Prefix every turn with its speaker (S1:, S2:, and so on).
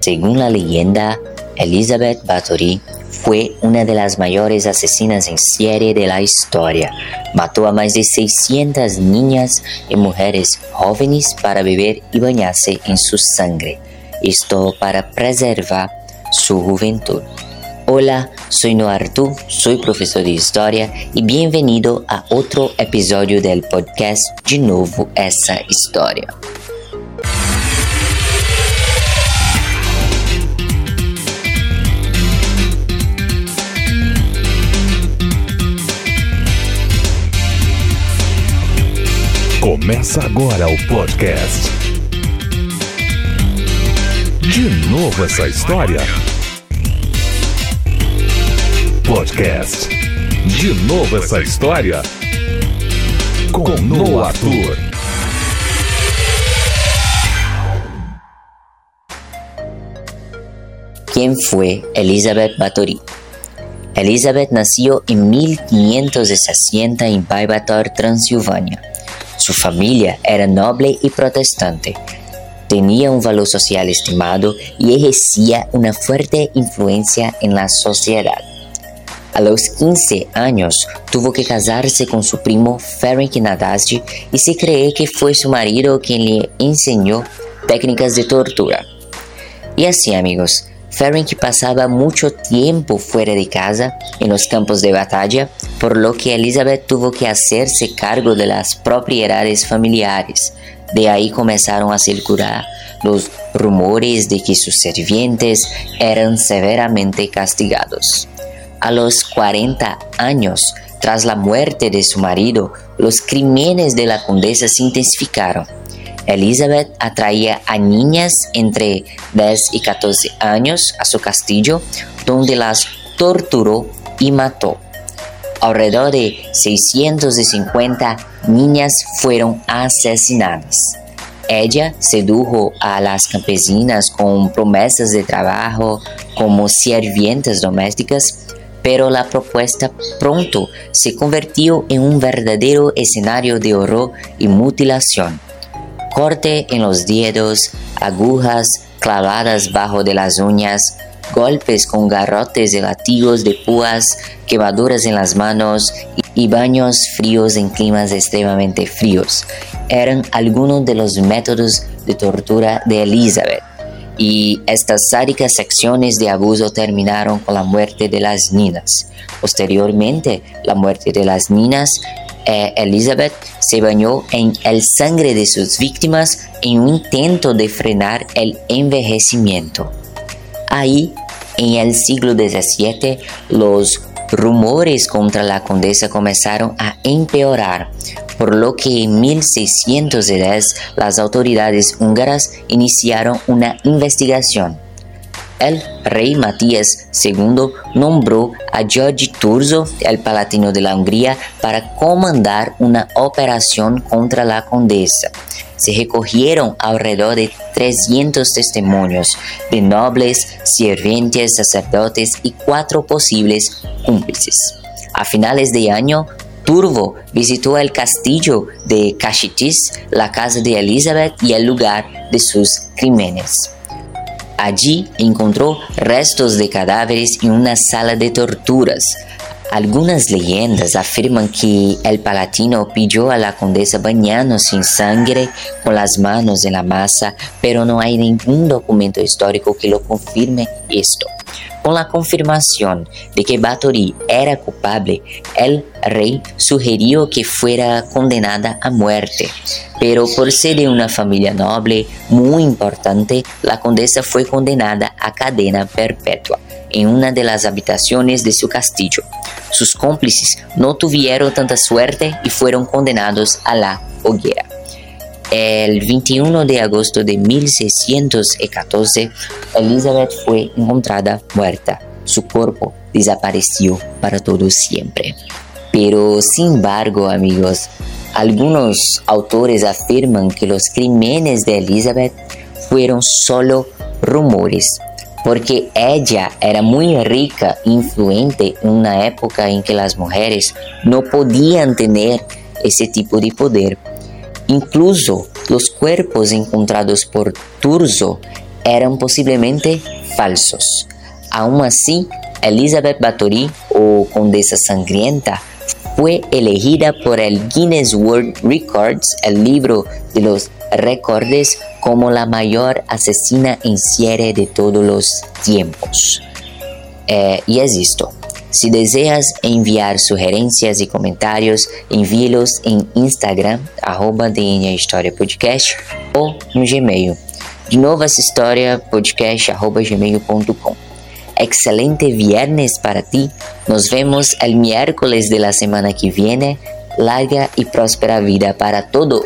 S1: Según la leyenda, Elizabeth Bathory fue una de las mayores asesinas en serie de la historia. Mató a más de 600 niñas y mujeres jóvenes para beber y bañarse en su sangre. Esto para preservar su juventud. Hola, soy Noartu, soy profesor de historia y bienvenido a otro episodio del podcast De Novo Essa História.
S2: Começa agora o podcast. De novo essa história. Podcast. De novo essa história. Com Noah Arthur.
S1: ¿Quién fue Elizabeth Bathory? Elizabeth nació en 1560 en Baibator, Transilvania. Su familia era noble y protestante. Tenía un valor social estimado y ejercía una fuerte influencia en la sociedad. A los 15 años tuvo que casarse con su primo Ferenc Nadasdy y se cree que fue su marido quien le enseñó técnicas de tortura. Y así amigos, Ferenc pasaba mucho tiempo fuera de casa en los campos de batalla, por lo que Elizabeth tuvo que hacerse cargo de las propiedades familiares. De ahí comenzaron a circular los rumores de que sus sirvientes eran severamente castigados. A los 40 años, tras la muerte de su marido, los crímenes de la condesa se intensificaron. Elizabeth atraía a niñas entre 10 y 14 años a su castillo, donde las torturó y mató. Alrededor de 650 niñas fueron asesinadas. Ella sedujo a las campesinas con promesas de trabajo como sirvientas domésticas, pero la propuesta pronto se convirtió en un verdadero escenario de horror y mutilación corte en los dedos, agujas clavadas bajo de las uñas, golpes con garrotes de latigos de púas, quemaduras en las manos y baños fríos en climas extremadamente fríos. Eran algunos de los métodos de tortura de Elizabeth. Y estas sádicas secciones de abuso terminaron con la muerte de las niñas. Posteriormente, la muerte de las niñas eh, Elizabeth se bañó en el sangre de sus víctimas en un intento de frenar el envejecimiento. Ahí, en el siglo XVII, los rumores contra la condesa comenzaron a empeorar, por lo que en 1610 las autoridades húngaras iniciaron una investigación el rey Matías II nombró a George Turzo, el palatino de la Hungría, para comandar una operación contra la condesa. Se recogieron alrededor de 300 testimonios de nobles, sirvientes, sacerdotes y cuatro posibles cómplices. A finales de año, Turvo visitó el castillo de Cachitis, la casa de Elizabeth y el lugar de sus crímenes. Allí encontró restos de cadáveres en una sala de torturas. Algunas leyendas afirman que el palatino pidió a la condesa bañarnos en sangre con las manos en la masa, pero no hay ningún documento histórico que lo confirme esto. Con la confirmación de que Bathory era culpable, el rey sugirió que fuera condenada a muerte. Pero por ser de una familia noble muy importante, la condesa fue condenada a cadena perpetua en una de las habitaciones de su castillo. Sus cómplices no tuvieron tanta suerte y fueron condenados a la hoguera. El 21 de agosto de 1614, Elizabeth fue encontrada muerta. Su cuerpo desapareció para todo siempre. Pero, sin embargo, amigos, algunos autores afirman que los crímenes de Elizabeth fueron solo rumores, porque ella era muy rica influente en una época en que las mujeres no podían tener ese tipo de poder Incluso los cuerpos encontrados por Turzo eran posiblemente falsos. Aún así, Elizabeth Bathory, o Condesa Sangrienta, fue elegida por el Guinness World Records, el libro de los récords, como la mayor asesina en serie de todos los tiempos. Eh, y es esto. Si deseas enviar sugerencias y comentarios, envíelos en Instagram, arroba DNA História Podcast, ou no Gmail, de novo essa história podcast.gmail.com. Excelente viernes para ti. Nos vemos el miércoles de la semana que viene. Larga y próspera vida para todos.